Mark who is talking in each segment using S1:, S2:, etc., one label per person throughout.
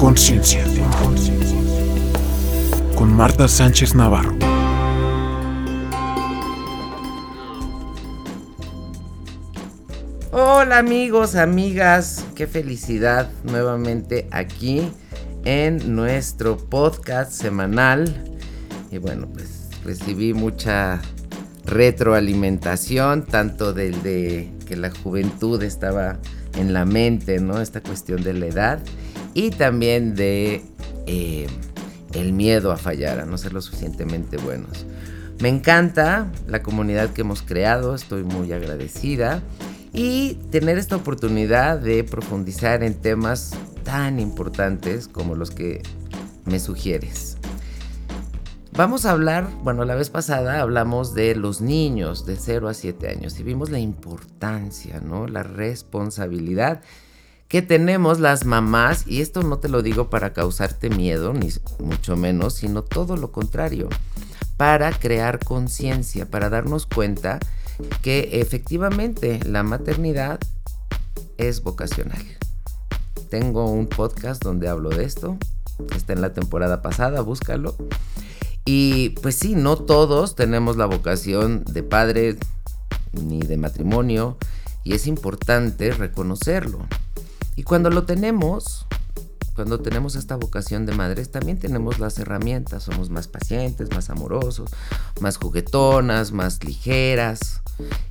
S1: Conciencia. Con Marta Sánchez Navarro.
S2: Hola amigos, amigas, qué felicidad nuevamente aquí en nuestro podcast semanal. Y bueno, pues recibí mucha retroalimentación, tanto del de que la juventud estaba en la mente, ¿no? Esta cuestión de la edad y también de eh, el miedo a fallar, a no ser lo suficientemente buenos. Me encanta la comunidad que hemos creado, estoy muy agradecida y tener esta oportunidad de profundizar en temas tan importantes como los que me sugieres. Vamos a hablar, bueno, la vez pasada hablamos de los niños de 0 a 7 años y vimos la importancia, ¿no? La responsabilidad que tenemos las mamás, y esto no te lo digo para causarte miedo, ni mucho menos, sino todo lo contrario, para crear conciencia, para darnos cuenta que efectivamente la maternidad es vocacional. Tengo un podcast donde hablo de esto, está en la temporada pasada, búscalo. Y pues sí, no todos tenemos la vocación de padre ni de matrimonio, y es importante reconocerlo. Y cuando lo tenemos, cuando tenemos esta vocación de madres, también tenemos las herramientas. Somos más pacientes, más amorosos, más juguetonas, más ligeras.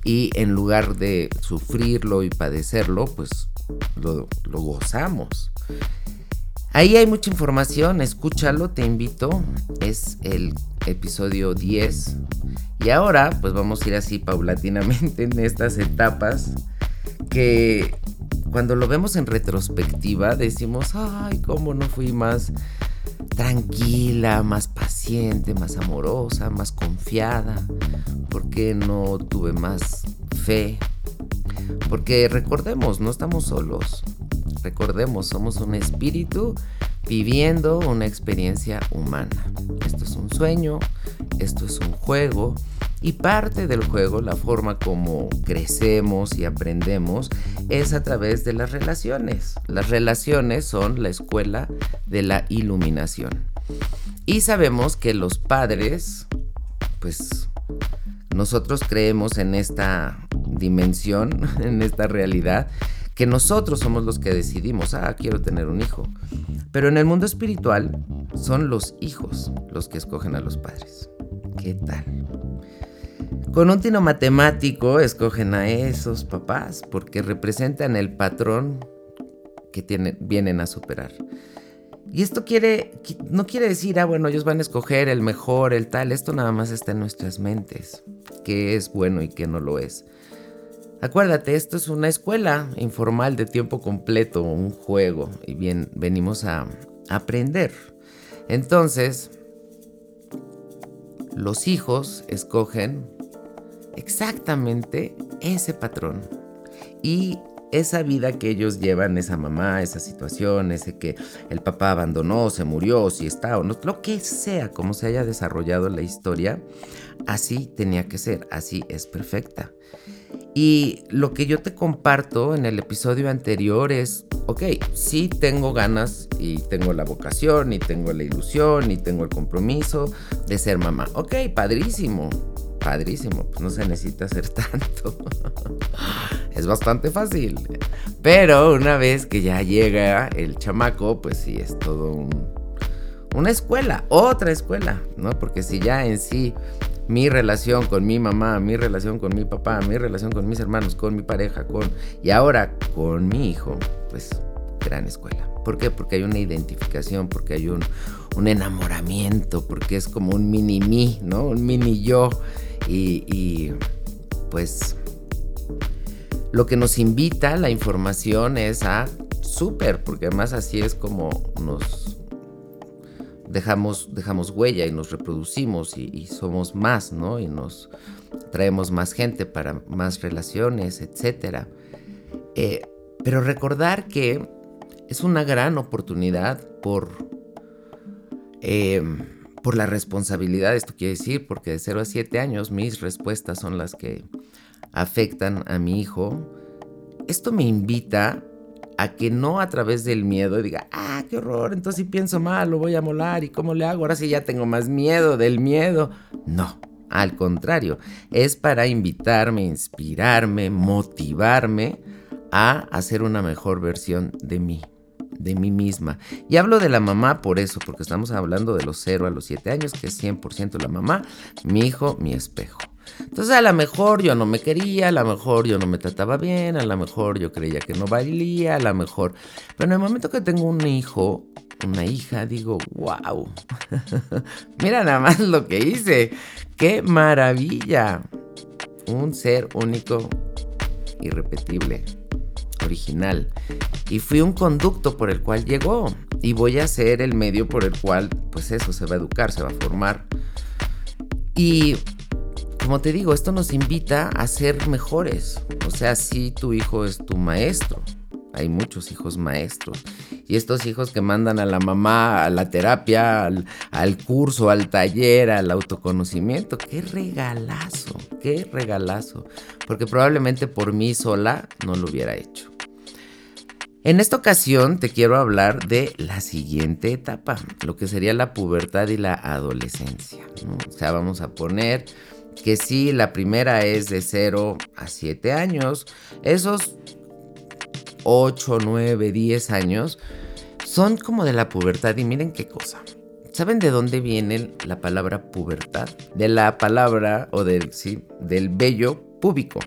S2: Y en lugar de sufrirlo y padecerlo, pues lo, lo gozamos. Ahí hay mucha información, escúchalo, te invito. Es el episodio 10. Y ahora, pues vamos a ir así paulatinamente en estas etapas que cuando lo vemos en retrospectiva decimos, ay, cómo no fui más tranquila, más paciente, más amorosa, más confiada, ¿por qué no tuve más fe? Porque recordemos, no estamos solos, recordemos, somos un espíritu viviendo una experiencia humana. Esto es un sueño, esto es un juego y parte del juego, la forma como crecemos y aprendemos, es a través de las relaciones. Las relaciones son la escuela de la iluminación. Y sabemos que los padres, pues nosotros creemos en esta dimensión, en esta realidad, que nosotros somos los que decidimos, ah, quiero tener un hijo. Pero en el mundo espiritual son los hijos los que escogen a los padres. ¿Qué tal? Con un tino matemático escogen a esos papás porque representan el patrón que tienen, vienen a superar. Y esto no quiere decir, ah, bueno, ellos van a escoger el mejor, el tal. Esto nada más está en nuestras mentes, qué es bueno y qué no lo es. Acuérdate, esto es una escuela informal de tiempo completo, un juego, y bien, venimos a aprender. Entonces, los hijos escogen exactamente ese patrón. Y esa vida que ellos llevan, esa mamá, esa situación, ese que el papá abandonó, se murió, si está o no, lo que sea, como se haya desarrollado la historia, así tenía que ser, así es perfecta. Y lo que yo te comparto en el episodio anterior es, ok, sí tengo ganas y tengo la vocación y tengo la ilusión y tengo el compromiso de ser mamá. Ok, padrísimo, padrísimo, pues no se necesita hacer tanto. es bastante fácil. Pero una vez que ya llega el chamaco, pues sí, es todo un, una escuela, otra escuela, ¿no? Porque si ya en sí mi relación con mi mamá, mi relación con mi papá, mi relación con mis hermanos, con mi pareja, con y ahora con mi hijo, pues gran escuela. ¿Por qué? Porque hay una identificación, porque hay un, enamoramiento, porque es como un mini mí, ¿no? Un mini yo. Y, pues lo que nos invita la información es a súper, porque además así es como nos dejamos, dejamos huella y nos reproducimos y, somos más, ¿no? Y nos traemos más gente para más relaciones, etc. Eh, pero recordar que es una gran oportunidad por... Eh, por la responsabilidad, esto quiere decir, porque de 0 a 7 años mis respuestas son las que afectan a mi hijo, esto me invita a que no a través del miedo diga, ah, qué horror, entonces si pienso mal, lo voy a molar y cómo le hago, ahora sí ya tengo más miedo del miedo. No, al contrario, es para invitarme, inspirarme, motivarme a hacer una mejor versión de mí de mí misma. Y hablo de la mamá por eso, porque estamos hablando de los 0 a los 7 años, que es 100% la mamá, mi hijo, mi espejo. Entonces a lo mejor yo no me quería, a lo mejor yo no me trataba bien, a lo mejor yo creía que no valía, a lo mejor... Pero en el momento que tengo un hijo, una hija, digo, wow, mira nada más lo que hice, qué maravilla. Un ser único, irrepetible original. Y fui un conducto por el cual llegó. Y voy a ser el medio por el cual, pues eso, se va a educar, se va a formar. Y como te digo, esto nos invita a ser mejores. O sea, si tu hijo es tu maestro. Hay muchos hijos maestros. Y estos hijos que mandan a la mamá a la terapia, al, curso, al taller, al autoconocimiento. Qué regalazo, qué regalazo. Porque probablemente por mí sola no lo hubiera hecho. En esta ocasión te quiero hablar de la siguiente etapa, lo que sería la pubertad y la adolescencia. O sea, vamos a poner que sí, la primera es de 0 a 7 años. Esos 8, 9, 10 años son como de la pubertad y miren qué cosa. ¿Saben de dónde viene la palabra pubertad? De la palabra o del, sí, del vello púbico.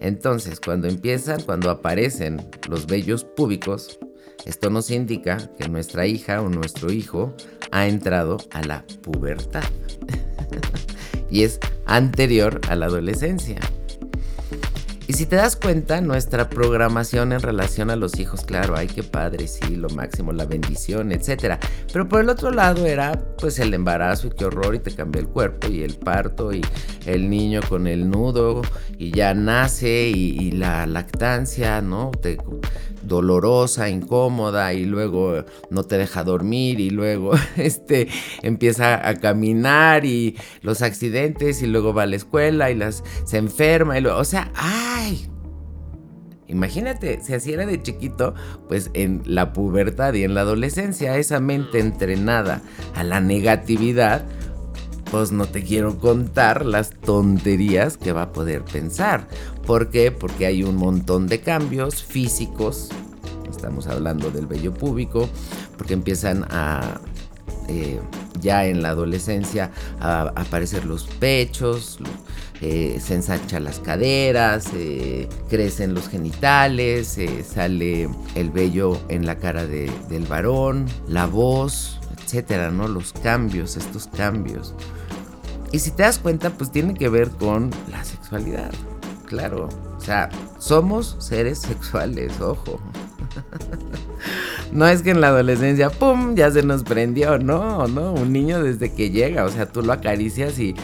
S2: Entonces, cuando empiezan, cuando aparecen los vellos púbicos, esto nos indica que nuestra hija o nuestro hijo ha entrado a la pubertad. Y es anterior a la adolescencia. Y si te das cuenta, nuestra programación en relación a los hijos, claro, ay, qué padre, sí, lo máximo, la bendición, etc. Pero por el otro lado era pues el embarazo y qué horror y te cambia el cuerpo y el parto y el niño con el nudo y ya nace y, la lactancia, ¿no? Te, dolorosa, incómoda y luego no te deja dormir y luego este empieza a caminar y los accidentes y luego va a la escuela y las se enferma y luego, o sea, ay. Imagínate, si así era de chiquito, pues en la pubertad y en la adolescencia, esa mente entrenada a la negatividad, pues no te quiero contar las tonterías que va a poder pensar. ¿Por qué? Porque hay un montón de cambios físicos. Estamos hablando del vello púbico, porque empiezan a eh, ya en la adolescencia a, aparecer los pechos, eh, se ensanchan las caderas, eh, crecen los genitales, sale el vello en la cara del varón, la voz, etcétera, ¿no? Los cambios, estos cambios. Y si te das cuenta, pues tiene que ver con la sexualidad claro. O sea, somos seres sexuales, ojo. No es que en la adolescencia, ¡pum!, ya se nos prendió. No, no, un niño desde que llega, o sea, tú lo acaricias y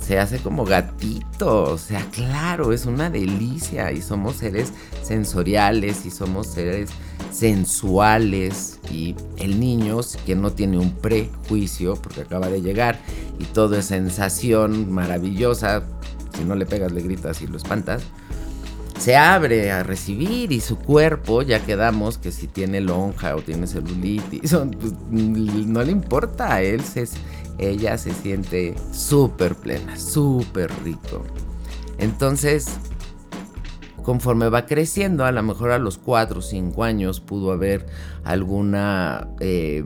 S2: se hace como gatito. O sea, claro, es una delicia. Y somos seres sensoriales y somos seres sensuales. Y el niño, que no tiene un prejuicio, porque acaba de llegar y todo es sensación maravillosa, si no le pegas, le gritas y lo espantas, se abre a recibir y su cuerpo, ya quedamos que si tiene lonja o tiene celulitis, pues, no le importa, él se, ella se siente súper plena, súper rico. Entonces, conforme va creciendo, a lo mejor a los 4 o 5 años pudo haber alguna eh,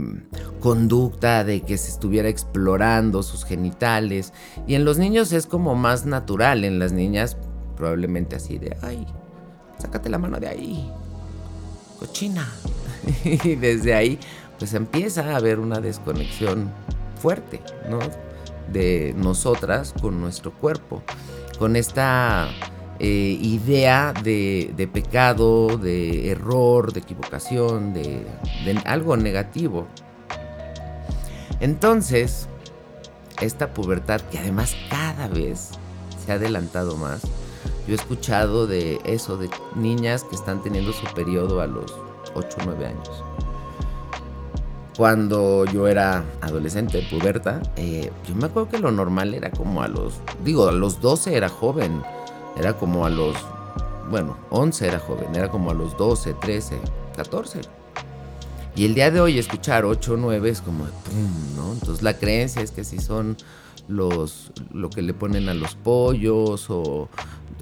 S2: conducta de que se estuviera explorando sus genitales. Y en los niños es como más natural, en las niñas probablemente así de, ay, sácate la mano de ahí, cochina. y desde ahí pues empieza a haber una desconexión fuerte, ¿no? De nosotras con nuestro cuerpo, con esta eh, idea de, pecado, de error, de equivocación, de, algo negativo. Entonces, esta pubertad que además cada vez se ha adelantado más, yo he escuchado de eso, de niñas que están teniendo su periodo a los 8 o 9 años. Cuando yo era adolescente, puberta, eh, yo me acuerdo que lo normal era como a los, digo, a los 12 era joven, era como a los bueno, 11 era joven, era como a los 12, 13, 14. Y el día de hoy escuchar 8 o 9 es como, ¡pum! ¿no? Entonces la creencia es que si son los, lo que le ponen a los pollos o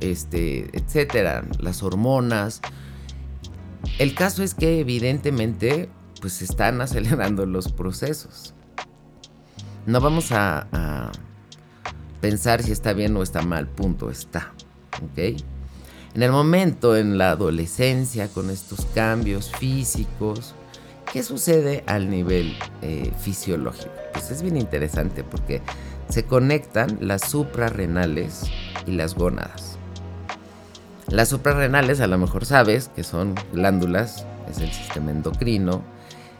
S2: este, etcétera, las hormonas. El caso es que evidentemente pues están acelerando los procesos. No vamos a, pensar si está bien o está mal, punto, está. En el momento, en la adolescencia, con estos cambios físicos, ¿qué sucede al nivel eh, fisiológico? Pues es bien interesante porque se conectan las suprarrenales y las gónadas. Las suprarrenales, a lo mejor sabes que son glándulas, es el sistema endocrino,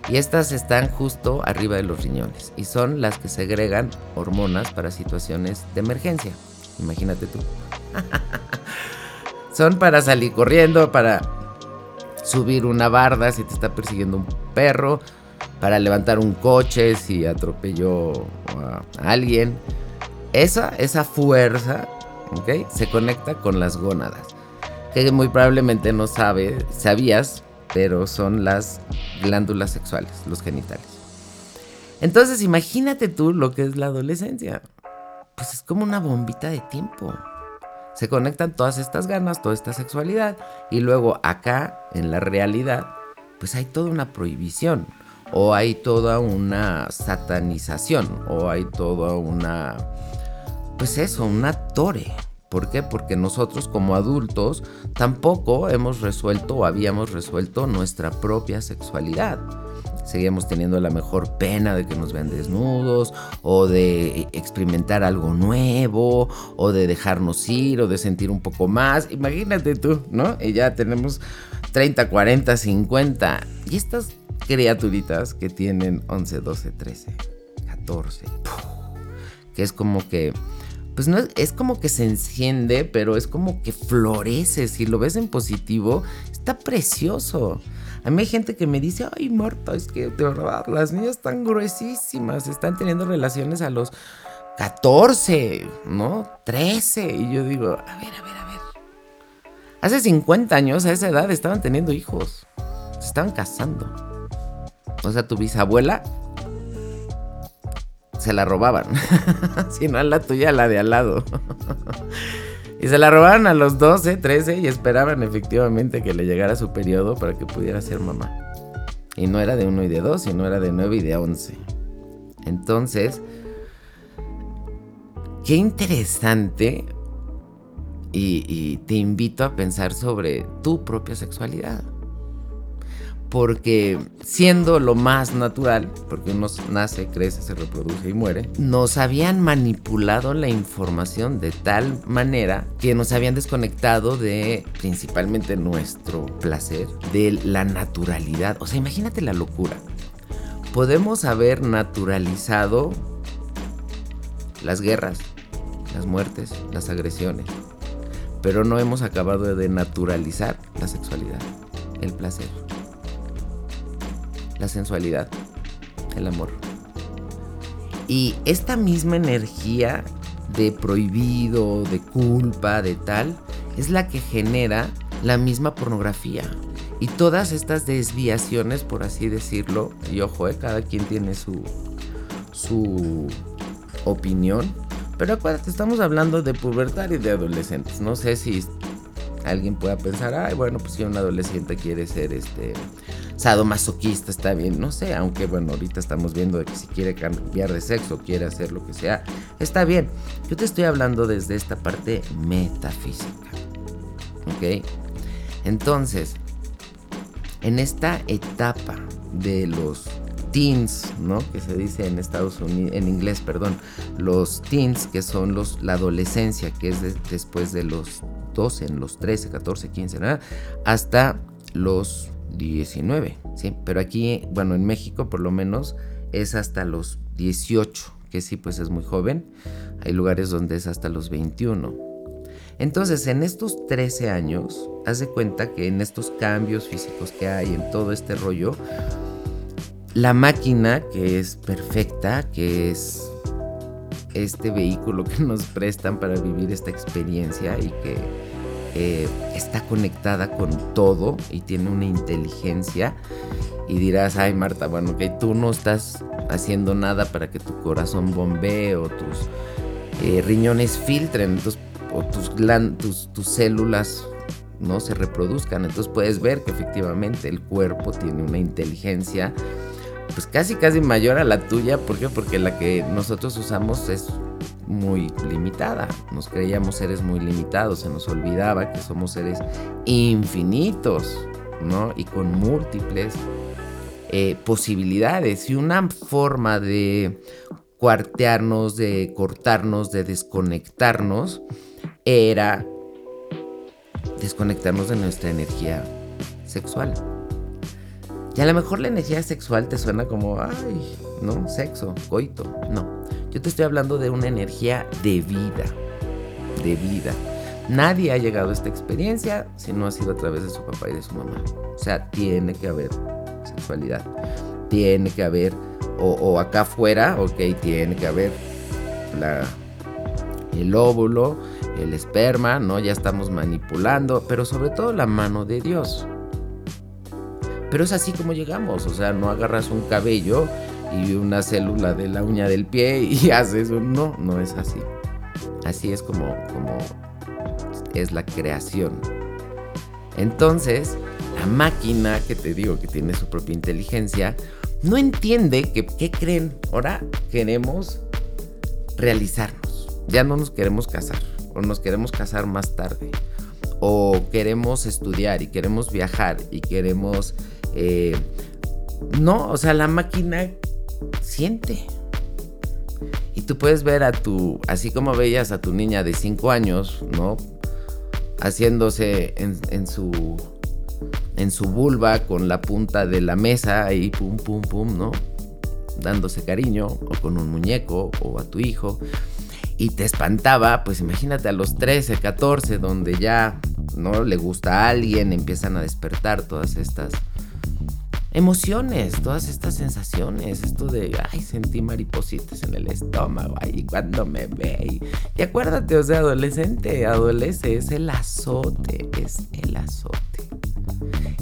S2: y estas están justo arriba de los riñones y son las que segregan hormonas para situaciones de emergencia. Imagínate tú. son para salir corriendo, para subir una barda si te está persiguiendo un perro, para levantar un coche si atropelló a alguien. Esa, esa fuerza. Se conecta con las gónadas. Que muy probablemente no sabe, sabías, pero son las glándulas sexuales, los genitales. Entonces imagínate tú lo que es la adolescencia. Pues es como una bombita de tiempo. Se conectan todas estas ganas, toda esta sexualidad y luego acá, en la realidad, pues hay toda una prohibición o hay toda una satanización o hay toda una, pues eso, una tore. ¿Por qué? Porque nosotros como adultos tampoco hemos resuelto o habíamos resuelto nuestra propia sexualidad. Seguíamos teniendo la mejor pena de que nos vean desnudos o de experimentar algo nuevo o de dejarnos ir o de sentir un poco más. Imagínate tú, ¿no? Y ya tenemos 30, 40, 50. Y estas criaturitas que tienen 11, 12, 13, 14, que es como que pues no es, como que se enciende, pero es como que florece. Si lo ves en positivo, está precioso. A mí hay gente que me dice, ay Marta, es que de verdad, las niñas están gruesísimas, están teniendo relaciones a los 14, ¿no? 13. Y yo digo, a ver, a ver, a ver. Hace 50 años, a esa edad, estaban teniendo hijos. Se estaban casando. O sea, tu bisabuela se la robaban. si no la tuya, la de al lado. y se la robaban a los 12, 13 y esperaban efectivamente que le llegara su periodo para que pudiera ser mamá. Y no era de 1 y de 2, sino era de 9 y de 11. Entonces, qué interesante y te invito a pensar sobre tu propia sexualidad porque siendo lo más natural, porque uno nace, crece, se reproduce y muere, nos habían manipulado la información de tal manera que nos habían desconectado de principalmente nuestro placer, de la naturalidad. O sea, imagínate la locura. Podemos haber naturalizado las guerras, las muertes, las agresiones, pero no hemos acabado de naturalizar la sexualidad, el placer la sensualidad, el amor. Y esta misma energía de prohibido, de culpa, de tal, es la que genera la misma pornografía. Y todas estas desviaciones, por así decirlo, y ojo, eh, cada quien tiene su, su opinión. Pero acuérdate, estamos hablando de pubertad y de adolescentes. No sé si alguien pueda pensar, ay, bueno, pues si un adolescente quiere ser este masoquista está bien, no sé, aunque bueno, ahorita estamos viendo de que si quiere cambiar de sexo, quiere hacer lo que sea, está bien. Yo te estoy hablando desde esta parte metafísica. ¿Ok? Entonces, en esta etapa de los teens, ¿no? Que se dice en Estados Unidos, en inglés, perdón, los teens, que son los, la adolescencia, que es después de los 12, en los 13, 14, 15, ¿no? hasta los 19, ¿sí? Pero aquí, bueno, en México por lo menos es hasta los 18, que sí, pues es muy joven. Hay lugares donde es hasta los 21. Entonces, en estos 13 años, haz de cuenta que en estos cambios físicos que hay, en todo este rollo, la máquina que es perfecta, que es este vehículo que nos prestan para vivir esta experiencia y que eh, está conectada con todo y tiene una inteligencia. Y dirás, ay Marta, bueno, que tú no estás haciendo nada para que tu corazón bombee o tus eh, riñones filtren, o tus, tus, tus células no se reproduzcan. Entonces puedes ver que efectivamente el cuerpo tiene una inteligencia pues casi casi mayor a la tuya. ¿Por qué? Porque la que nosotros usamos es muy limitada. Nos creíamos seres muy limitados. Se nos olvidaba que somos seres infinitos, ¿no? Y con múltiples eh, posibilidades. Y una forma de cuartearnos, de cortarnos, de desconectarnos, era desconectarnos de nuestra energía sexual. Y a lo mejor la energía sexual te suena como, ay, no, sexo, coito. No, yo te estoy hablando de una energía de vida, de vida. Nadie ha llegado a esta experiencia si no ha sido a través de su papá y de su mamá. O sea, tiene que haber sexualidad. Tiene que haber, o, acá afuera, ok, tiene que haber la, el óvulo, el esperma, ¿no? Ya estamos manipulando, pero sobre todo la mano de Dios. Pero es así como llegamos, o sea, no agarras un cabello y una célula de la uña del pie y haces un... No, no es así. Así es como, como es la creación. Entonces, la máquina que te digo que tiene su propia inteligencia, no entiende que, ¿qué creen? Ahora queremos realizarnos. Ya no nos queremos casar o nos queremos casar más tarde o queremos estudiar y queremos viajar y queremos eh, no, o sea, la máquina siente. Y tú puedes ver a tu, así como veías a tu niña de 5 años, ¿no? Haciéndose en, su en su vulva con la punta de la mesa y pum, pum, pum, ¿no? Dándose cariño, o con un muñeco, o a tu hijo. Y te espantaba, pues imagínate a los 13, 14, donde ya, ¿no? Le gusta a alguien, empiezan a despertar todas estas emociones, todas estas sensaciones, esto de, ay, sentí maripositas en el estómago, ay, cuando me ve. Y, acuérdate, o sea, adolescente, adolece, es el azote, es el azote.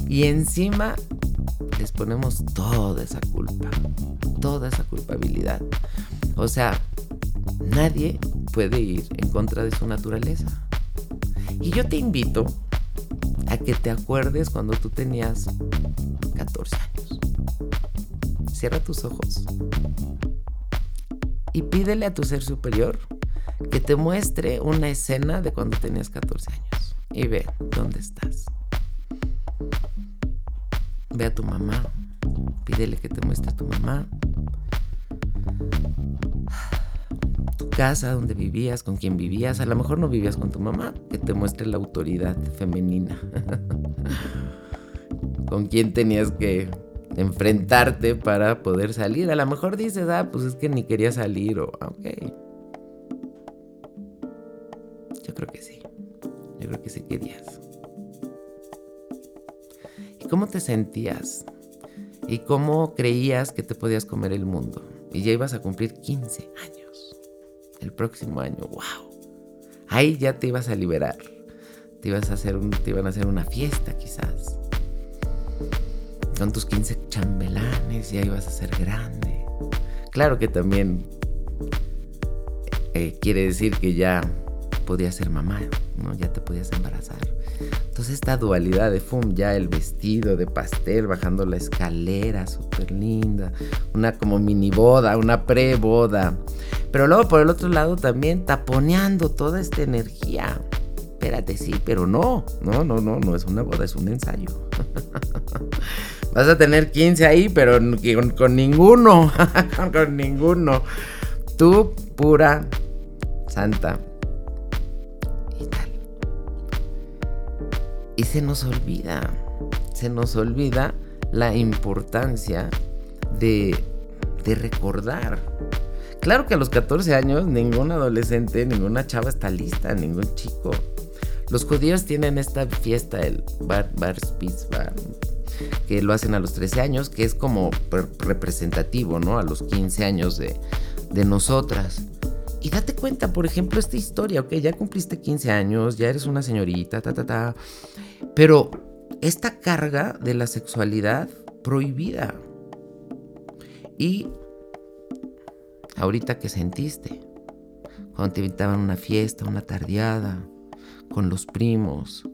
S2: Y encima les ponemos toda esa culpa, toda esa culpabilidad. O sea, nadie puede ir en contra de su naturaleza. Y yo te invito que te acuerdes cuando tú tenías 14 años. Cierra tus ojos y pídele a tu ser superior que te muestre una escena de cuando tenías 14 años y ve dónde estás. Ve a tu mamá, pídele que te muestre a tu mamá, casa, donde vivías, con quién vivías. A lo mejor no vivías con tu mamá, que te muestre la autoridad femenina. con quién tenías que enfrentarte para poder salir. A lo mejor dices, ah, pues es que ni quería salir o, ah, ok. Yo creo que sí. Yo creo que sí querías. ¿Y cómo te sentías? ¿Y cómo creías que te podías comer el mundo? Y ya ibas a cumplir 15 años. El próximo año, wow. Ahí ya te ibas a liberar. Te, ibas a hacer un, te iban a hacer una fiesta quizás con tus 15 chambelanes, ya ibas a ser grande. Claro que también eh, quiere decir que ya podías ser mamá, ¿no? Ya te podías embarazar. Entonces esta dualidad de FUM, ya el vestido de pastel bajando la escalera, súper linda, una como mini boda, una pre-boda. Pero luego por el otro lado también taponeando toda esta energía. Espérate, sí, pero no, no, no, no, no es una boda, es un ensayo. Vas a tener 15 ahí, pero con, ninguno. con ninguno. Tú, pura, santa. Y tal. Y se nos olvida. Se nos olvida la importancia de, de recordar. Claro que a los 14 años ningún adolescente, ninguna chava está lista, ningún chico. Los judíos tienen esta fiesta, el Bar, bar Bar, que lo hacen a los 13 años, que es como representativo, ¿no? A los 15 años de, nosotras. Y date cuenta, por ejemplo, esta historia, ok, ya cumpliste 15 años, ya eres una señorita, ta, ta, ta. Pero esta carga de la sexualidad prohibida. Y ahorita que sentiste, cuando te invitaban a una fiesta, una tardeada, con los primos,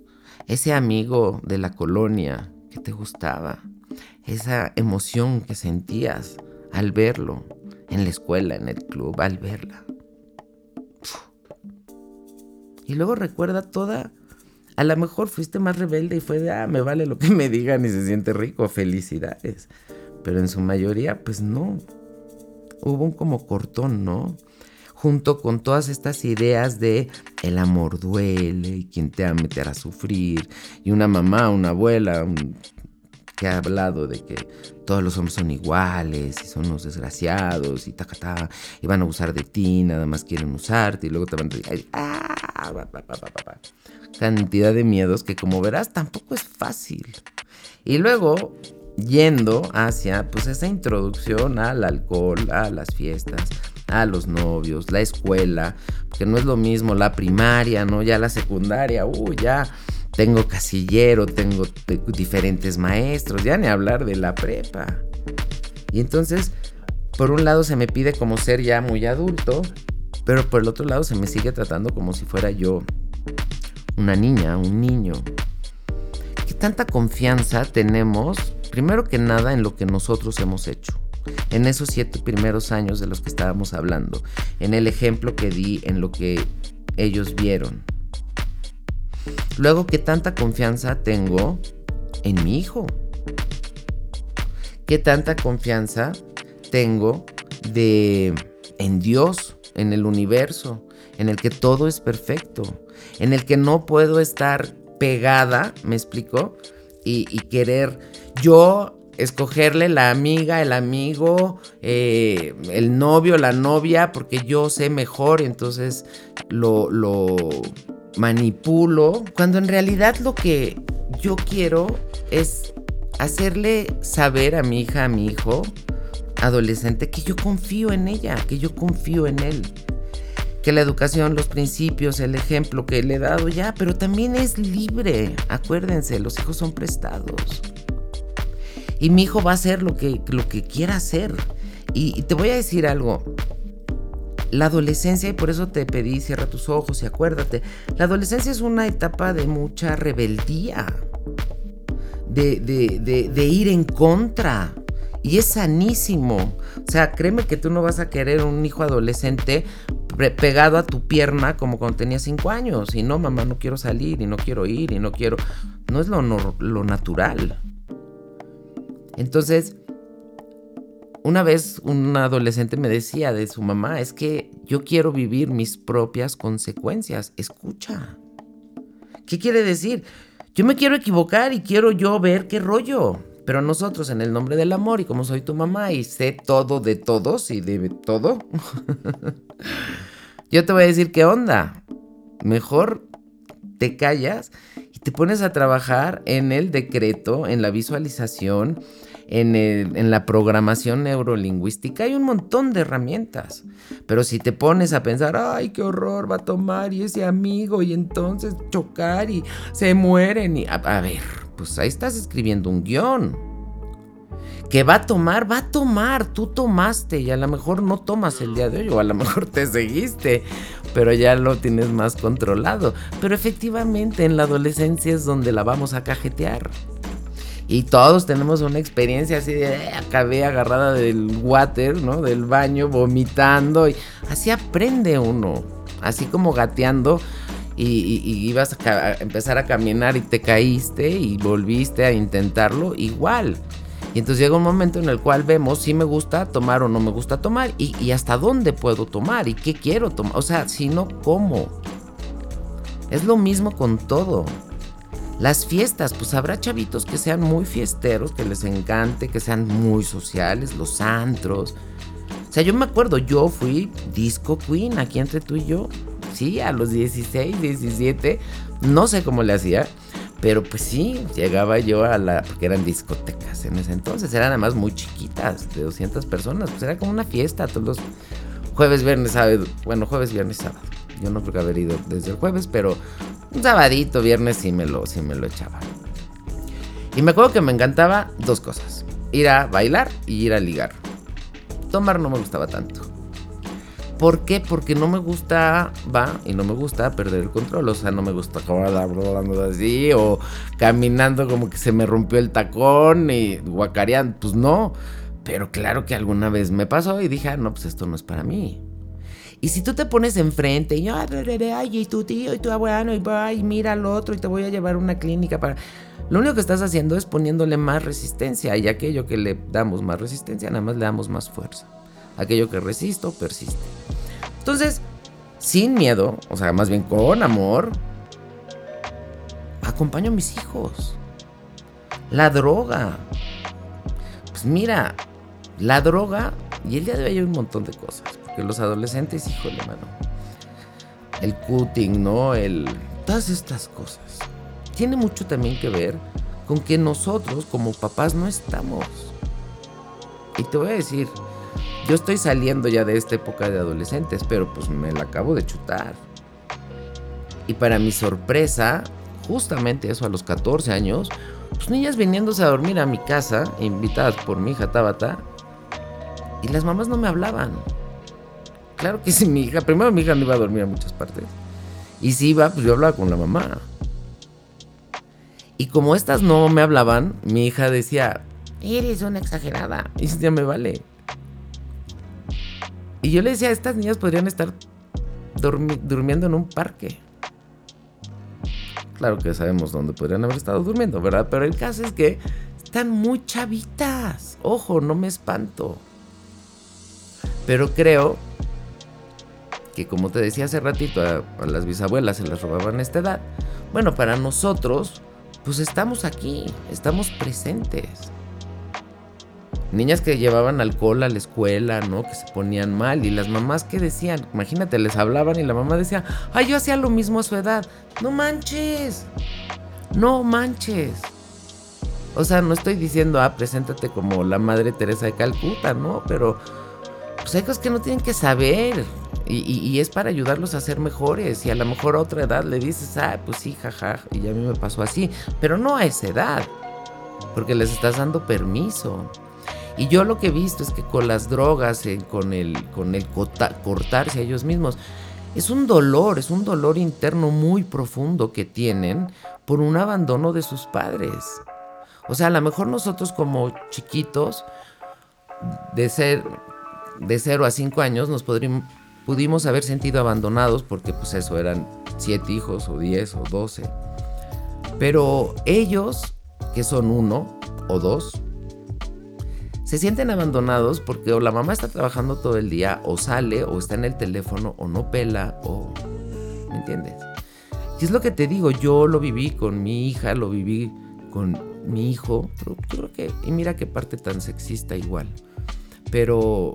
S2: ese amigo de la colonia que te gustaba, esa emoción que sentías al verlo en la escuela, en el club, al verla. Y luego recuerda toda... A lo mejor fuiste más rebelde y fue de, ah, me vale lo que me digan y se siente rico, felicidades. Pero en su mayoría, pues no. Hubo un como cortón, ¿no? Junto con todas estas ideas de el amor duele y quién te va a meter a sufrir. Y una mamá, una abuela, que ha hablado de que todos los hombres son iguales y son unos desgraciados y ta, y van a abusar de ti, nada más quieren usarte y luego te van a decir, ah, cantidad de miedos que como verás tampoco es fácil. Y luego yendo hacia pues esa introducción al alcohol, a las fiestas, a los novios, la escuela, porque no es lo mismo la primaria, ¿no? Ya la secundaria, uy, ya tengo casillero, tengo diferentes maestros, ya ni hablar de la prepa. Y entonces, por un lado se me pide como ser ya muy adulto, pero por el otro lado se me sigue tratando como si fuera yo una niña, un niño. ¿Qué tanta confianza tenemos, primero que nada, en lo que nosotros hemos hecho? En esos siete primeros años de los que estábamos hablando, en el ejemplo que di, en lo que ellos vieron. Luego, ¿qué tanta confianza tengo en mi hijo? ¿Qué tanta confianza tengo de en Dios, en el universo, en el que todo es perfecto, en el que no puedo estar pegada, me explico, y, querer yo escogerle la amiga, el amigo, eh, el novio, la novia, porque yo sé mejor, entonces lo, lo manipulo, cuando en realidad lo que yo quiero es hacerle saber a mi hija, a mi hijo, adolescente, que yo confío en ella, que yo confío en él. Que la educación, los principios, el ejemplo que le he dado ya, pero también es libre. Acuérdense, los hijos son prestados. Y mi hijo va a hacer lo que, lo que quiera hacer. y te voy a decir algo, la adolescencia, y por eso te pedí, cierra tus ojos y acuérdate, la adolescencia es una etapa de mucha rebeldía, de, de, ir en contra. Y es sanísimo. O sea, créeme que tú no vas a querer un hijo adolescente pegado a tu pierna como cuando tenía cinco años. Y no, mamá, no quiero salir y no quiero ir y no quiero... No es lo, lo natural. Entonces, una vez un adolescente me decía de su mamá, es que yo quiero vivir mis propias consecuencias. Escucha. ¿Qué quiere decir? Yo me quiero equivocar y quiero yo ver qué rollo. Pero nosotros en el nombre del amor y como soy tu mamá y sé todo de todos y de todo, yo te voy a decir qué onda. Mejor te callas y te pones a trabajar en el decreto, en la visualización, en, la programación neurolingüística hay un montón de herramientas. Pero si te pones a pensar, ay, qué horror va a tomar y ese amigo y entonces chocar y se mueren y... A, a ver, pues ahí estás escribiendo un guion. Que va a tomar, va a tomar, tú tomaste y a lo mejor no tomas el día de hoy o a lo mejor te seguiste, pero ya lo tienes más controlado. Pero efectivamente en la adolescencia es donde la vamos a cajetear. Y todos tenemos una experiencia así de eh, acabé agarrada del water, ¿no? Del baño, vomitando. Y así aprende uno. Así como gateando. Y, ibas a, empezar a caminar y te caíste y volviste a intentarlo igual. Y entonces llega un momento en el cual vemos si me gusta tomar o no me gusta tomar y, y hasta dónde puedo tomar y qué quiero tomar. O sea, si no, ¿cómo? Es lo mismo con todo. Las fiestas, pues habrá chavitos que sean muy fiesteros, que les encante, que sean muy sociales, los antros. O sea, yo me acuerdo, yo fui disco queen aquí entre tú y yo. Sí, a los 16, 17. No sé cómo le hacía. Pero pues sí, llegaba yo a la... Porque eran discotecas en ese entonces. Eran además muy chiquitas, de 200 personas. Pues era como una fiesta. Todos los jueves, viernes, sábado. Bueno, jueves, viernes, sábado. Yo no creo que haber ido desde el jueves, pero un sabadito, viernes sí me lo, sí me lo echaba. Y me acuerdo que me encantaba dos cosas. Ir a bailar y ir a ligar. Tomar no me gustaba tanto. ¿Por qué? Porque no me gusta, va, y no me gusta perder el control. O sea, no me gusta hablando así o caminando como que se me rompió el tacón y guacareando. Pues no. Pero claro que alguna vez me pasó y dije, ah, no, pues esto no es para mí. Y si tú te pones enfrente y, ay, y tu tío y tu abuelo y ay, mira al otro y te voy a llevar a una clínica para... Lo único que estás haciendo es poniéndole más resistencia y aquello que le damos más resistencia, nada más le damos más fuerza. Aquello que resisto, persiste. Entonces, sin miedo, o sea, más bien con amor, acompaño a mis hijos. La droga. Pues mira, la droga, y el día de hoy hay un montón de cosas que los adolescentes, híjole, mano. El cutting, ¿no? El. Todas estas cosas. Tiene mucho también que ver con que nosotros como papás no estamos. Y te voy a decir, yo estoy saliendo ya de esta época de adolescentes, pero pues me la acabo de chutar. Y para mi sorpresa, justamente eso a los 14 años, pues niñas viniéndose a dormir a mi casa, invitadas por mi hija Tabata, y las mamás no me hablaban. Claro que sí, mi hija. Primero mi hija no iba a dormir a muchas partes. Y si iba, pues yo hablaba con la mamá. Y como estas no me hablaban, mi hija decía, eres una exagerada. Y ya me vale. Y yo le decía, estas niñas podrían estar durmiendo en un parque. Claro que sabemos dónde podrían haber estado durmiendo, ¿verdad? Pero el caso es que están muy chavitas. Ojo, no me espanto. Pero creo que como te decía hace ratito, a, las bisabuelas se las robaban a esta edad. Bueno, para nosotros, pues estamos aquí, estamos presentes. Niñas que llevaban alcohol a la escuela, ¿no? Que se ponían mal. Y las mamás que decían, imagínate, les hablaban y la mamá decía, ay, yo hacía lo mismo a su edad. No manches. No manches. O sea, no estoy diciendo, ah, preséntate como la madre Teresa de Calcuta, ¿no? Pero, pues hay cosas que no tienen que saber. Y, es para ayudarlos a ser mejores. Y a lo mejor a otra edad le dices, ah, pues sí, jaja, y a mí me pasó así. Pero no a esa edad, porque les estás dando permiso. Y yo lo que he visto es que con las drogas, eh, con el, con el cortarse a ellos mismos, es un dolor, es un dolor interno muy profundo que tienen por un abandono de sus padres. O sea, a lo mejor nosotros como chiquitos, de ser de 0 a 5 años, nos pudimos haber sentido abandonados porque pues eso eran siete hijos o diez o doce. Pero ellos, que son uno o dos, se sienten abandonados porque o la mamá está trabajando todo el día o sale o está en el teléfono o no pela o... ¿Me entiendes? Y es lo que te digo, yo lo viví con mi hija, lo viví con mi hijo, pero yo creo que... Y mira qué parte tan sexista igual. Pero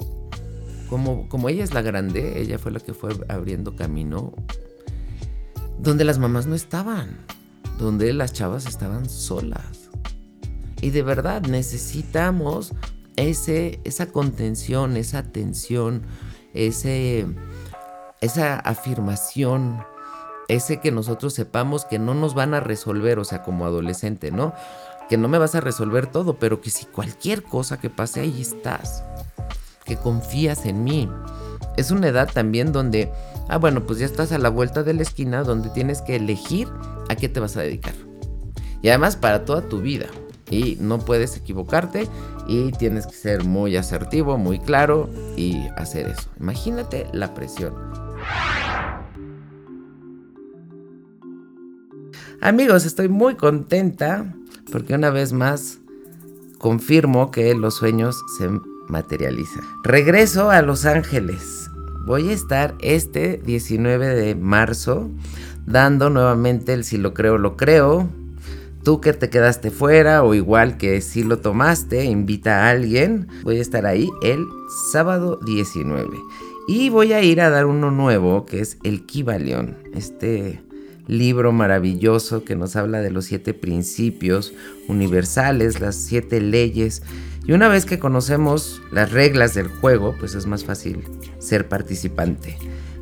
S2: como, ella es la grande, ella fue la que fue abriendo camino donde las mamás no estaban, donde las chavas estaban solas. Y de verdad necesitamos ese, esa contención, esa atención, ese, esa afirmación, ese que nosotros sepamos que no nos van a resolver, o sea, como adolescente, ¿no? Que no me vas a resolver todo, pero que si cualquier cosa que pase ahí estás que confías en mí. Es una edad también donde, ah, bueno, pues ya estás a la vuelta de la esquina donde tienes que elegir a qué te vas a dedicar. Y además para toda tu vida. Y no puedes equivocarte y tienes que ser muy asertivo, muy claro y hacer eso. Imagínate la presión. Amigos, estoy muy contenta porque una vez más confirmo que los sueños se materializa. Regreso a Los Ángeles. Voy a estar este 19 de marzo dando nuevamente el si lo creo, lo creo. Tú que te quedaste fuera o igual que si lo tomaste, invita a alguien. Voy a estar ahí el sábado 19. Y voy a ir a dar uno nuevo que es el Kibalión. Este libro maravilloso que nos habla de los siete principios universales, las siete leyes Y una vez que conocemos las reglas del juego, pues es más fácil ser participante.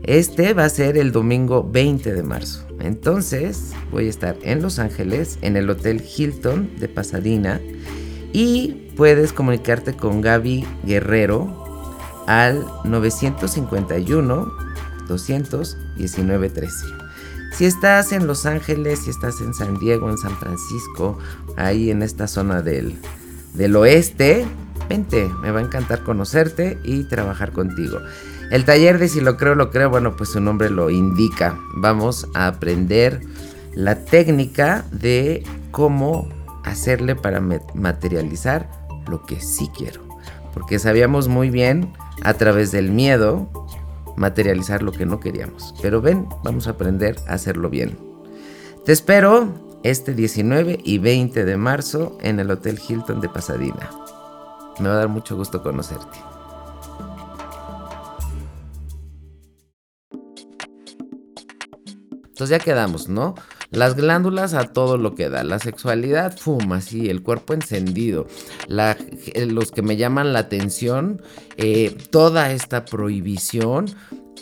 S2: Este va a ser el domingo 20 de marzo. Entonces voy a estar en Los Ángeles, en el Hotel Hilton de Pasadena. Y puedes comunicarte con Gaby Guerrero al 951 219 13. Si estás en Los Ángeles, si estás en San Diego, en San Francisco, ahí en esta zona del, del oeste, vente, me va a encantar conocerte y trabajar contigo. El taller de si lo creo, lo creo, bueno, pues su nombre lo indica. Vamos a aprender la técnica de cómo hacerle para materializar lo que sí quiero. Porque sabíamos muy bien a través del miedo materializar lo que no queríamos. Pero ven, vamos a aprender a hacerlo bien. Te espero este 19 y 20 de marzo en el Hotel Hilton de Pasadena. Me va a dar mucho gusto conocerte. Entonces ya quedamos, ¿no? Las glándulas a todo lo que da, la sexualidad, fuma, así, el cuerpo encendido, eh, los que me llaman la atención, eh, toda esta prohibición,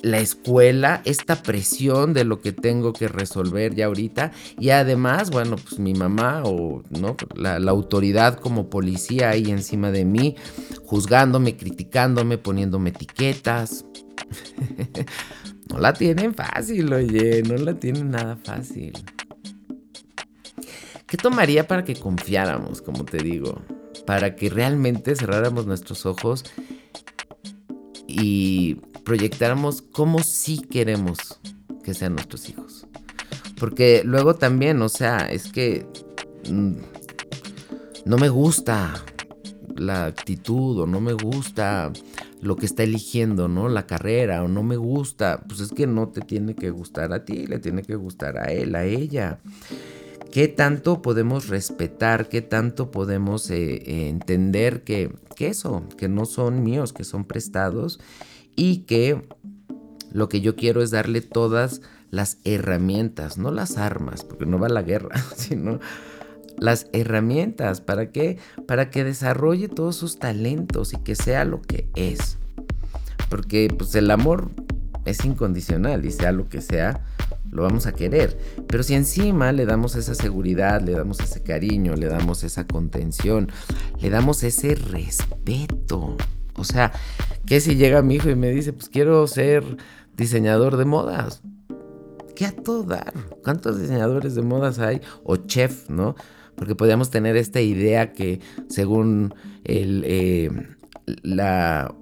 S2: la escuela, esta presión de lo que tengo que resolver ya ahorita y además, bueno, pues mi mamá o no la, la, autoridad como policía ahí encima de mí, juzgándome, criticándome, poniéndome etiquetas. No la tienen fácil, oye, no la tienen nada fácil. ¿Qué tomaría para que confiáramos, como te digo? Para que realmente cerráramos nuestros ojos y proyectáramos cómo sí queremos que sean nuestros hijos. Porque luego también, o sea, es que mm, no me gusta la actitud o no me gusta lo que está eligiendo, ¿no? La carrera o no me gusta, pues es que no te tiene que gustar a ti, le tiene que gustar a él, a ella. ¿Qué tanto podemos respetar? ¿Qué tanto podemos eh, entender que, que eso, que no son míos, que son prestados y que lo que yo quiero es darle todas las herramientas, no las armas, porque no va la guerra, sino las herramientas. ¿Para qué? Para que desarrolle todos sus talentos y que sea lo que es. Porque pues el amor es incondicional y sea lo que sea, lo vamos a querer. Pero si encima le damos esa seguridad, le damos ese cariño, le damos esa contención, le damos ese respeto. O sea, que si llega mi hijo y me dice, pues quiero ser diseñador de modas. ¿Qué a todo dar? ¿Cuántos diseñadores de modas hay? O chef, ¿no? Porque podíamos tener esta idea que según eh, la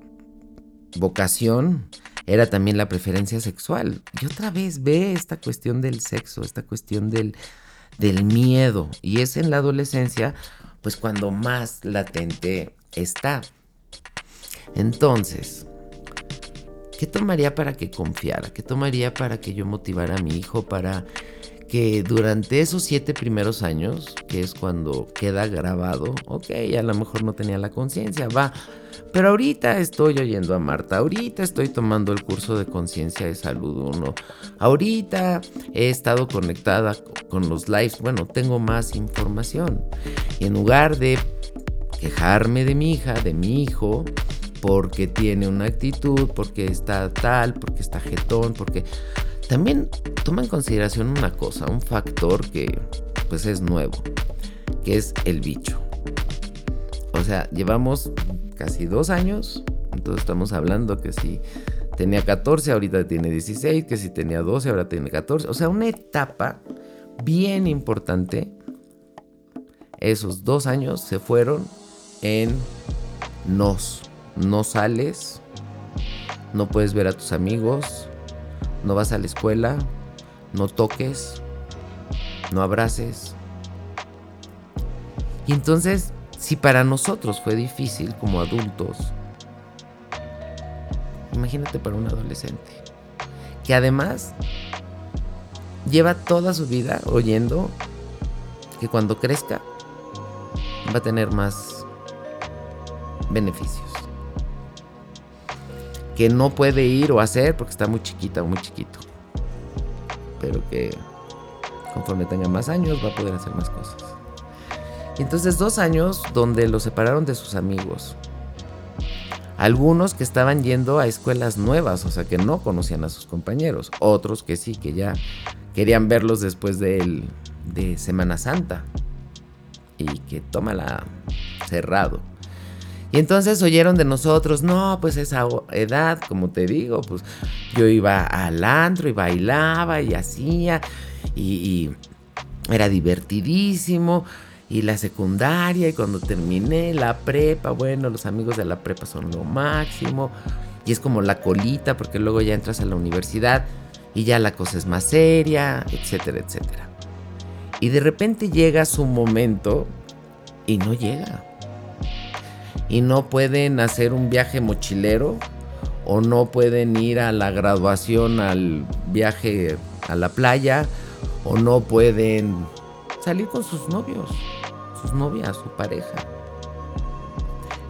S2: vocación era también la preferencia sexual. Y otra vez ve esta cuestión del sexo, esta cuestión del, del miedo. Y es en la adolescencia, pues cuando más latente está. Entonces, ¿qué tomaría para que confiara? ¿Qué tomaría para que yo motivara a mi hijo para que durante esos siete primeros años, que es cuando queda grabado, ok, a lo mejor no tenía la conciencia, va, pero ahorita estoy oyendo a Marta, ahorita estoy tomando el curso de conciencia de salud 1, ahorita he estado conectada con los lives, bueno, tengo más información. Y en lugar de quejarme de mi hija, de mi hijo, porque tiene una actitud, porque está tal, porque está jetón, porque también toma en consideración una cosa, un factor que pues es nuevo, que es el bicho. O sea, llevamos casi dos años, entonces estamos hablando que si tenía 14, ahorita tiene 16, que si tenía 12, ahora tiene 14. O sea, una etapa bien importante. Esos dos años se fueron en nos. No sales, no puedes ver a tus amigos, no vas a la escuela, no toques, no abraces. Y entonces, si para nosotros fue difícil como adultos, imagínate para un adolescente, que además lleva toda su vida oyendo que cuando crezca va a tener más beneficios que no puede ir o hacer porque está muy chiquita o muy chiquito. Pero que conforme tenga más años va a poder hacer más cosas. Y entonces dos años donde los separaron de sus amigos. Algunos que estaban yendo a escuelas nuevas, o sea que no conocían a sus compañeros. Otros que sí, que ya querían verlos después de, de Semana Santa. Y que tómala cerrado. Y entonces oyeron de nosotros, no, pues esa edad, como te digo, pues yo iba al antro y bailaba y hacía y, era divertidísimo. Y la secundaria y cuando terminé la prepa, bueno, los amigos de la prepa son lo máximo. Y es como la colita porque luego ya entras a la universidad y ya la cosa es más seria, etcétera, etcétera. Y de repente llega su momento y no llega y no pueden hacer un viaje mochilero o no pueden ir a la graduación al viaje a la playa o no pueden salir con sus novios, sus novias, su pareja.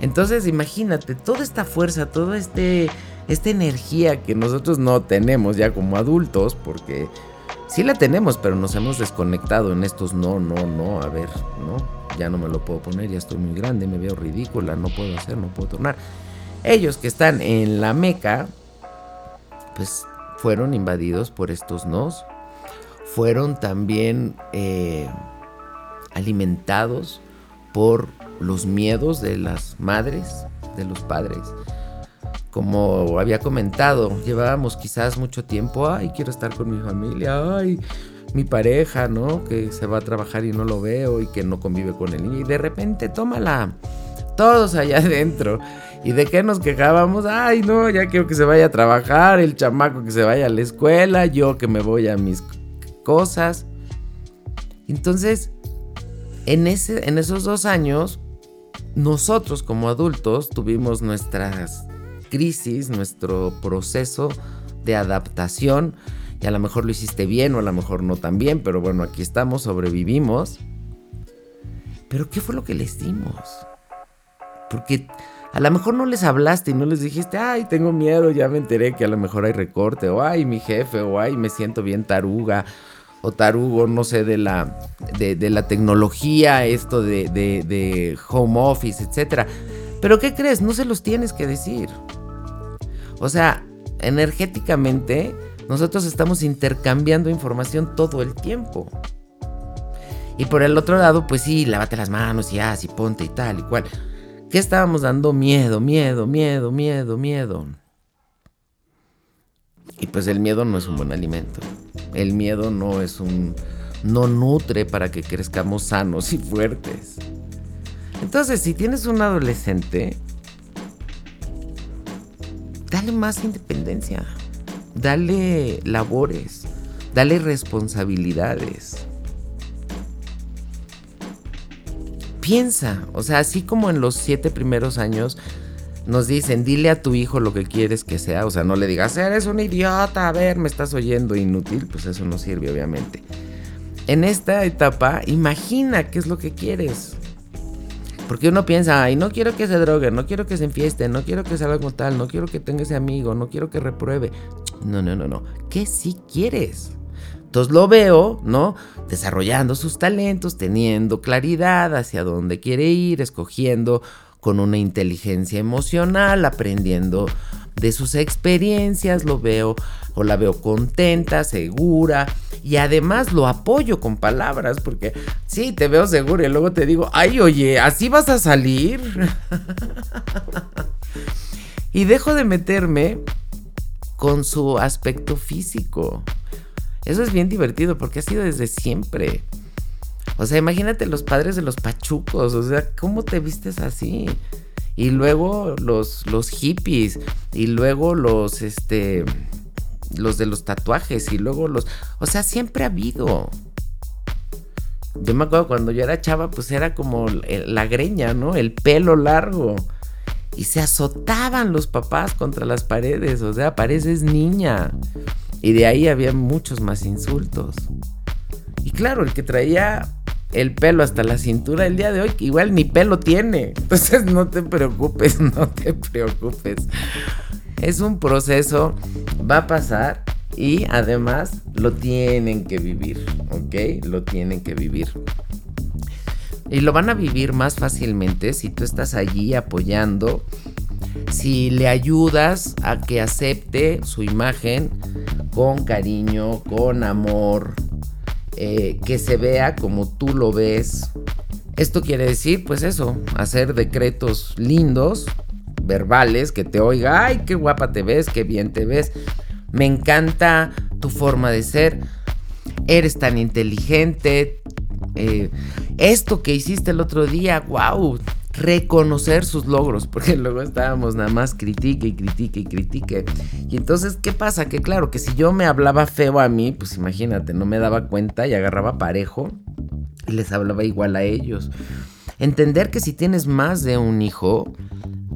S2: Entonces imagínate, toda esta fuerza, toda este, esta energía que nosotros no tenemos ya como adultos, porque sí la tenemos, pero nos hemos desconectado en estos no, no, no, a ver, no ya no me lo puedo poner, ya estoy muy grande, me veo ridícula, no puedo hacer, no puedo tornar. Ellos que están en la Meca, pues fueron invadidos por estos nos, fueron también eh, alimentados por los miedos de las madres, de los padres. Como había comentado, llevábamos quizás mucho tiempo, ay, quiero estar con mi familia, ay, mi pareja, ¿no? Que se va a trabajar y no lo veo y que no convive con el niño. Y de repente, tómala. Todos allá adentro. ¿Y de qué nos quejábamos? Ay, no, ya quiero que se vaya a trabajar, el chamaco que se vaya a la escuela, yo que me voy a mis cosas. Entonces, en, ese, en esos dos años, nosotros como adultos tuvimos nuestras crisis, nuestro proceso de adaptación y a lo mejor lo hiciste bien o a lo mejor no tan bien, pero bueno, aquí estamos, sobrevivimos. Pero ¿qué fue lo que les dimos? Porque a lo mejor no les hablaste y no les dijiste, ay, tengo miedo, ya me enteré que a lo mejor hay recorte, o ay, mi jefe, o ay, me siento bien taruga, o tarugo, no sé, de la, de, la tecnología, esto de, de, de home office, etc. Pero ¿qué crees? No se los tienes que decir. O sea, energéticamente nosotros estamos intercambiando información todo el tiempo. Y por el otro lado, pues sí, lávate las manos y así, ponte y tal y cual. ¿Qué estábamos dando? Miedo, miedo, miedo, miedo, miedo. Y pues el miedo no es un buen alimento. El miedo no es un... no nutre para que crezcamos sanos y fuertes. Entonces, si tienes un adolescente, dale más independencia dale labores, dale responsabilidades. Piensa, o sea, así como en los siete primeros años nos dicen, dile a tu hijo lo que quieres que sea, o sea, no le digas, eres un idiota, a ver, me estás oyendo inútil, pues eso no sirve, obviamente. En esta etapa, imagina qué es lo que quieres. Porque uno piensa, ay, no quiero que se drogue, no quiero que se enfieste, no quiero que salga como tal, no quiero que tenga ese amigo, no quiero que repruebe. No, no, no, no. ¿Qué sí quieres? Entonces lo veo, ¿no? Desarrollando sus talentos, teniendo claridad hacia dónde quiere ir, escogiendo con una inteligencia emocional, aprendiendo de sus experiencias, lo veo o la veo contenta, segura y además lo apoyo con palabras porque sí, te veo seguro y luego te digo, ay, oye, ¿así vas a salir? y dejo de meterme con su aspecto físico. Eso es bien divertido porque ha sido desde siempre. O sea, imagínate los padres de los pachucos, o sea, ¿cómo te vistes así? Y luego los, los hippies, y luego los, este, los de los tatuajes, y luego los... O sea, siempre ha habido. Yo me acuerdo cuando yo era chava, pues era como la greña, ¿no? El pelo largo. Y se azotaban los papás contra las paredes, o sea, pareces niña. Y de ahí había muchos más insultos. Y claro, el que traía el pelo hasta la cintura el día de hoy, igual ni pelo tiene. Entonces no te preocupes, no te preocupes. Es un proceso, va a pasar y además lo tienen que vivir, ¿ok? Lo tienen que vivir. Y lo van a vivir más fácilmente si tú estás allí apoyando, si le ayudas a que acepte su imagen con cariño, con amor, eh, que se vea como tú lo ves. Esto quiere decir, pues eso, hacer decretos lindos, verbales, que te oiga, ay, qué guapa te ves, qué bien te ves. Me encanta tu forma de ser. Eres tan inteligente. Eh, esto que hiciste el otro día, wow, reconocer sus logros, porque luego estábamos nada más critique y critique y critique. Y entonces, ¿qué pasa? Que claro, que si yo me hablaba feo a mí, pues imagínate, no me daba cuenta y agarraba parejo y les hablaba igual a ellos. Entender que si tienes más de un hijo,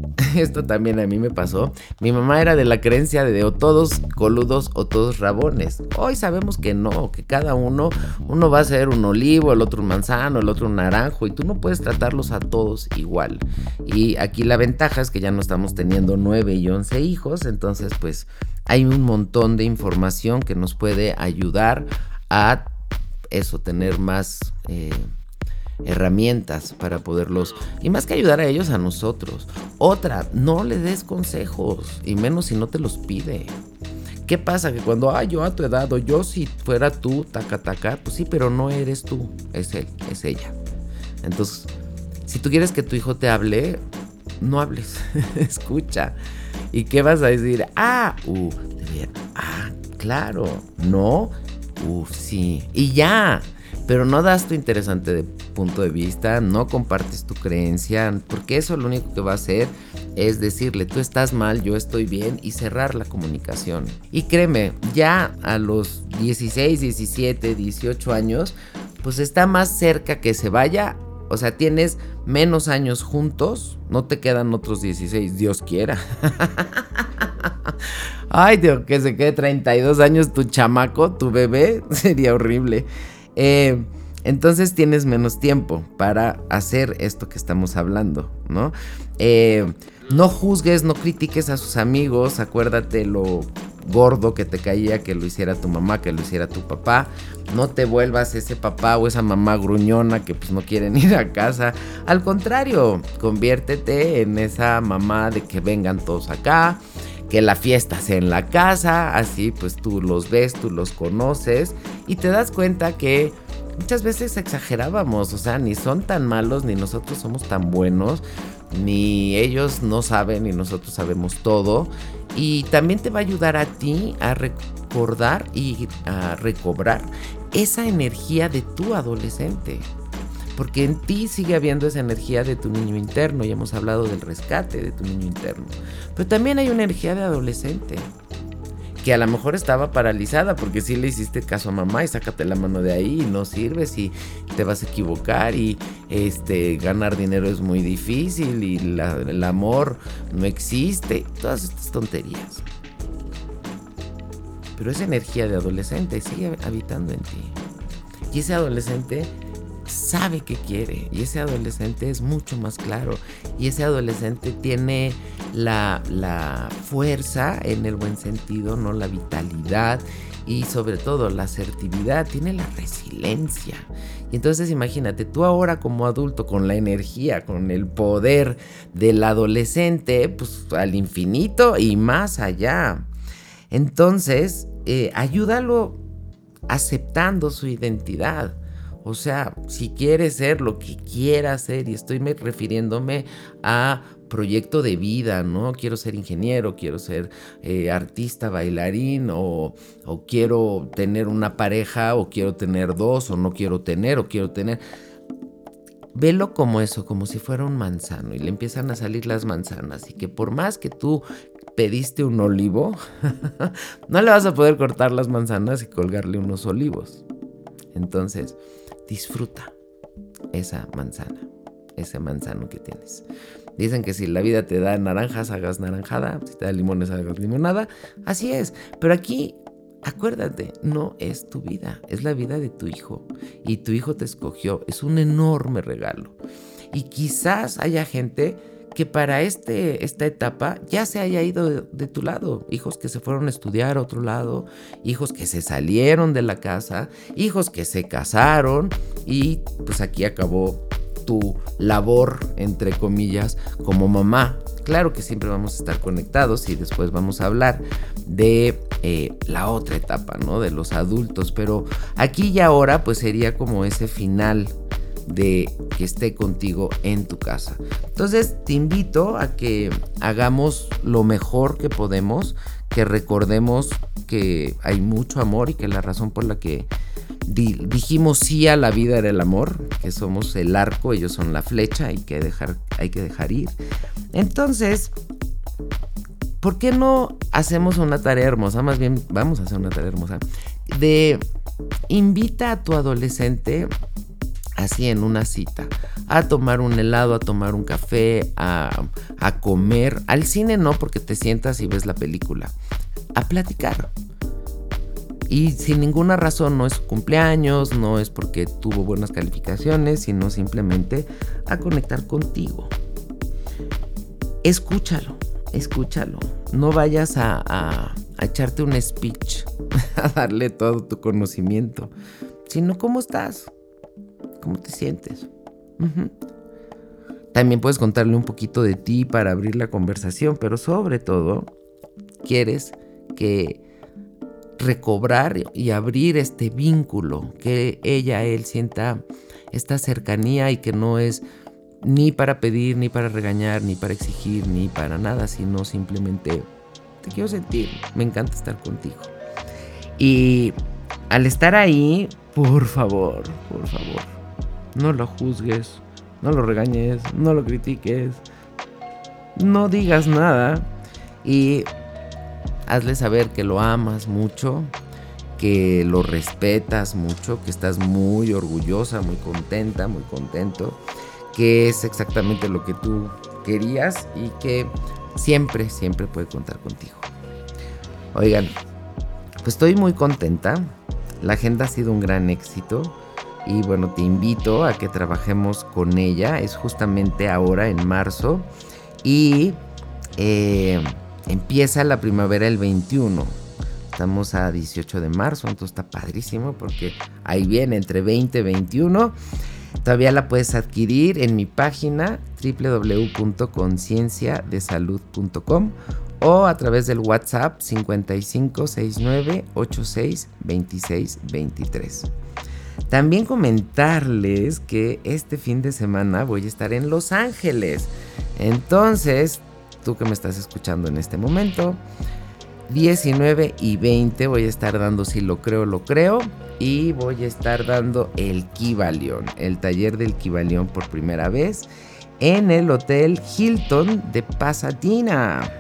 S2: esto también a mí me pasó. Mi mamá era de la creencia de o todos coludos o todos rabones. Hoy sabemos que no, que cada uno, uno va a ser un olivo, el otro un manzano, el otro un naranjo y tú no puedes tratarlos a todos igual. Y aquí la ventaja es que ya no estamos teniendo 9 y 11 hijos, entonces pues hay un montón de información que nos puede ayudar a eso, tener más... Eh, herramientas para poderlos, y más que ayudar a ellos, a nosotros. Otra, no le des consejos, y menos si no te los pide. ¿Qué pasa? Que cuando, ah, yo a tu edad, o yo si fuera tú, taca, taca, pues sí, pero no eres tú, es él, es ella. Entonces, si tú quieres que tu hijo te hable, no hables, escucha. ¿Y qué vas a decir? Ah, uh, ah, claro, no, uff, sí, y ya. Pero no das tu interesante punto de vista, no compartes tu creencia, porque eso lo único que va a hacer es decirle, tú estás mal, yo estoy bien y cerrar la comunicación. Y créeme, ya a los 16, 17, 18 años, pues está más cerca que se vaya. O sea, tienes menos años juntos, no te quedan otros 16, Dios quiera. Ay, Dios, que se quede 32 años tu chamaco, tu bebé, sería horrible. Eh, entonces tienes menos tiempo para hacer esto que estamos hablando, ¿no? Eh, no juzgues, no critiques a sus amigos, acuérdate lo gordo que te caía que lo hiciera tu mamá, que lo hiciera tu papá. No te vuelvas ese papá o esa mamá gruñona que pues no quieren ir a casa. Al contrario, conviértete en esa mamá de que vengan todos acá, que la fiesta sea en la casa, así pues tú los ves, tú los conoces y te das cuenta que muchas veces exagerábamos, o sea, ni son tan malos, ni nosotros somos tan buenos, ni ellos no saben, ni nosotros sabemos todo. Y también te va a ayudar a ti a recordar y a recobrar esa energía de tu adolescente porque en ti sigue habiendo esa energía de tu niño interno, y hemos hablado del rescate de tu niño interno, pero también hay una energía de adolescente que a lo mejor estaba paralizada porque si le hiciste caso a mamá y sácate la mano de ahí y no sirves y te vas a equivocar y este ganar dinero es muy difícil y el amor no existe, todas estas tonterías. Pero esa energía de adolescente sigue habitando en ti. Y ese adolescente sabe que quiere y ese adolescente es mucho más claro y ese adolescente tiene la, la, fuerza en el buen sentido, no la vitalidad y sobre todo la asertividad, tiene la resiliencia. Y entonces imagínate, tú ahora como adulto con la energía, con el poder del adolescente, pues al infinito y más allá. Entonces, eh, ayúdalo aceptando su identidad o sea, si quiere ser lo que quiera ser, y estoy refiriéndome a proyecto de vida, ¿no? Quiero ser ingeniero, quiero ser eh, artista, bailarín, o, o quiero tener una pareja, o quiero tener dos, o no quiero tener, o quiero tener. Velo como eso, como si fuera un manzano, y le empiezan a salir las manzanas, y que por más que tú pediste un olivo, no le vas a poder cortar las manzanas y colgarle unos olivos. Entonces, disfruta esa manzana, ese manzano que tienes. Dicen que si la vida te da naranjas, hagas naranjada, si te da limones, hagas limonada. Así es, pero aquí acuérdate, no es tu vida, es la vida de tu hijo. Y tu hijo te escogió, es un enorme regalo. Y quizás haya gente que para este, esta etapa ya se haya ido de, tu lado. Hijos que se fueron a estudiar a otro lado, hijos que se salieron de la casa, hijos que se casaron y pues aquí acabó tu labor, entre comillas, como mamá. Claro que siempre vamos a estar conectados y después vamos a hablar de eh, la otra etapa, ¿no? De los adultos, pero aquí y ahora pues sería como ese final de que esté contigo en tu casa. Entonces te invito a que hagamos lo mejor que podemos, que recordemos que hay mucho amor y que la razón por la que dijimos sí a la vida era el amor, que somos el arco, ellos son la flecha, hay que dejar, hay que dejar ir. Entonces, ¿por qué no hacemos una tarea hermosa? Más bien, vamos a hacer una tarea hermosa. De invita a tu adolescente así en una cita, a tomar un helado, a tomar un café, a, a comer. Al cine no, porque te sientas y ves la película. A platicar. Y sin ninguna razón, no es su cumpleaños, no es porque tuvo buenas calificaciones, sino simplemente a conectar contigo. Escúchalo, escúchalo. No vayas a, echarte un speech, a darle todo tu conocimiento, sino cómo estás, cómo te sientes. También puedes contarle un poquito de ti para abrir la conversación, pero sobre todo, quieres que recobrar y abrir este vínculo, que ella, él sienta esta cercanía y que no es ni para pedir, ni para regañar, ni para exigir, ni para nada, sino simplemente te quiero sentir, me encanta estar contigo. Y al estar ahí, por favor, por favor, no lo juzgues, no lo regañes, no lo critiques, no digas nada y hazle saber que lo amas mucho, que lo respetas mucho, que estás muy orgullosa, muy contenta, muy contento, que es exactamente lo que tú querías y que siempre, siempre puede contar contigo. Oigan, pues estoy muy contenta. La agenda ha sido un gran éxito. Y bueno, te invito a que trabajemos con ella. Es justamente ahora en marzo. Y eh, Empieza la primavera el 21. Estamos a 18 de marzo, entonces está padrísimo porque ahí viene entre 20 y 21. Todavía la puedes adquirir en mi página www.concienciadesalud.com o a través del WhatsApp 5569 86 26 23. También comentarles que este fin de semana voy a estar en Los Ángeles. Entonces tú que me estás escuchando en este momento. 19 y 20 voy a estar dando si lo creo, lo creo. Y voy a estar dando el Kibalión, el taller del Kibalión por primera vez en el Hotel Hilton de Pasadena.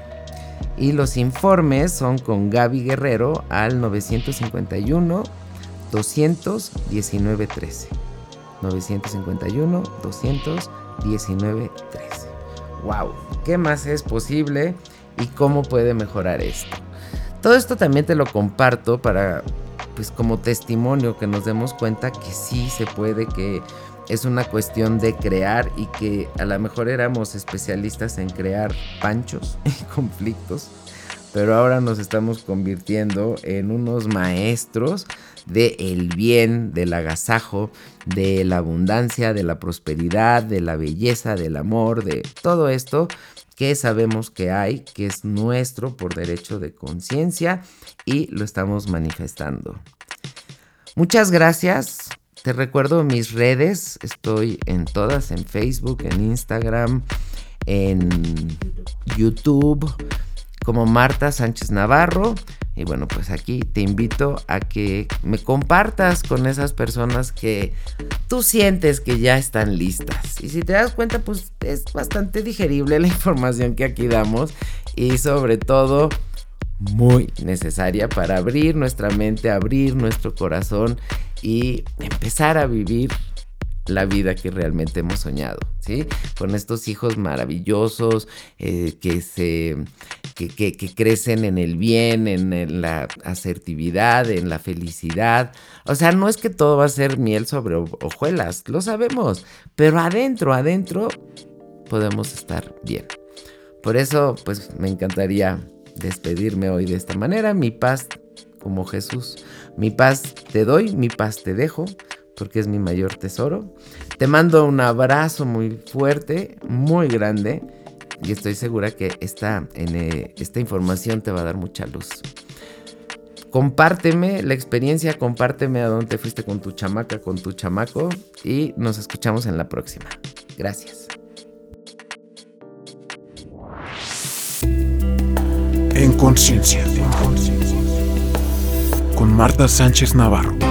S2: Y los informes son con Gaby Guerrero al 951 219 13. 951 219 13 wow, ¿qué más es posible y cómo puede mejorar esto? Todo esto también te lo comparto para, pues como testimonio, que nos demos cuenta que sí se puede, que es una cuestión de crear y que a lo mejor éramos especialistas en crear panchos y conflictos, pero ahora nos estamos convirtiendo en unos maestros del el bien, del agasajo, de la abundancia, de la prosperidad, de la belleza, del amor, de todo esto que sabemos que hay, que es nuestro por derecho de conciencia y lo estamos manifestando. Muchas gracias. Te recuerdo mis redes, estoy en todas, en Facebook, en Instagram, en YouTube, como Marta Sánchez Navarro. Y bueno, pues aquí te invito a que me compartas con esas personas que tú sientes que ya están listas. Y si te das cuenta, pues es bastante digerible la información que aquí damos y sobre todo muy necesaria para abrir nuestra mente, abrir nuestro corazón y empezar a vivir la vida que realmente hemos soñado, ¿sí? Con estos hijos maravillosos eh, que se que, crecen en el bien, en, la asertividad, en la felicidad. O sea, no es que todo va a ser miel sobre hojuelas, lo sabemos, pero adentro, adentro podemos estar bien. Por eso, pues me encantaría despedirme hoy de esta manera. Mi paz, como Jesús, mi paz te doy, mi paz te dejo porque es mi mayor tesoro. Te mando un abrazo muy fuerte, muy grande y estoy segura que esta, eh, información te va a dar mucha luz. Compárteme la experiencia, compárteme a dónde fuiste con tu chamaca, con tu chamaco y nos escuchamos en la próxima. Gracias.
S1: En conciencia. Con Marta Sánchez Navarro.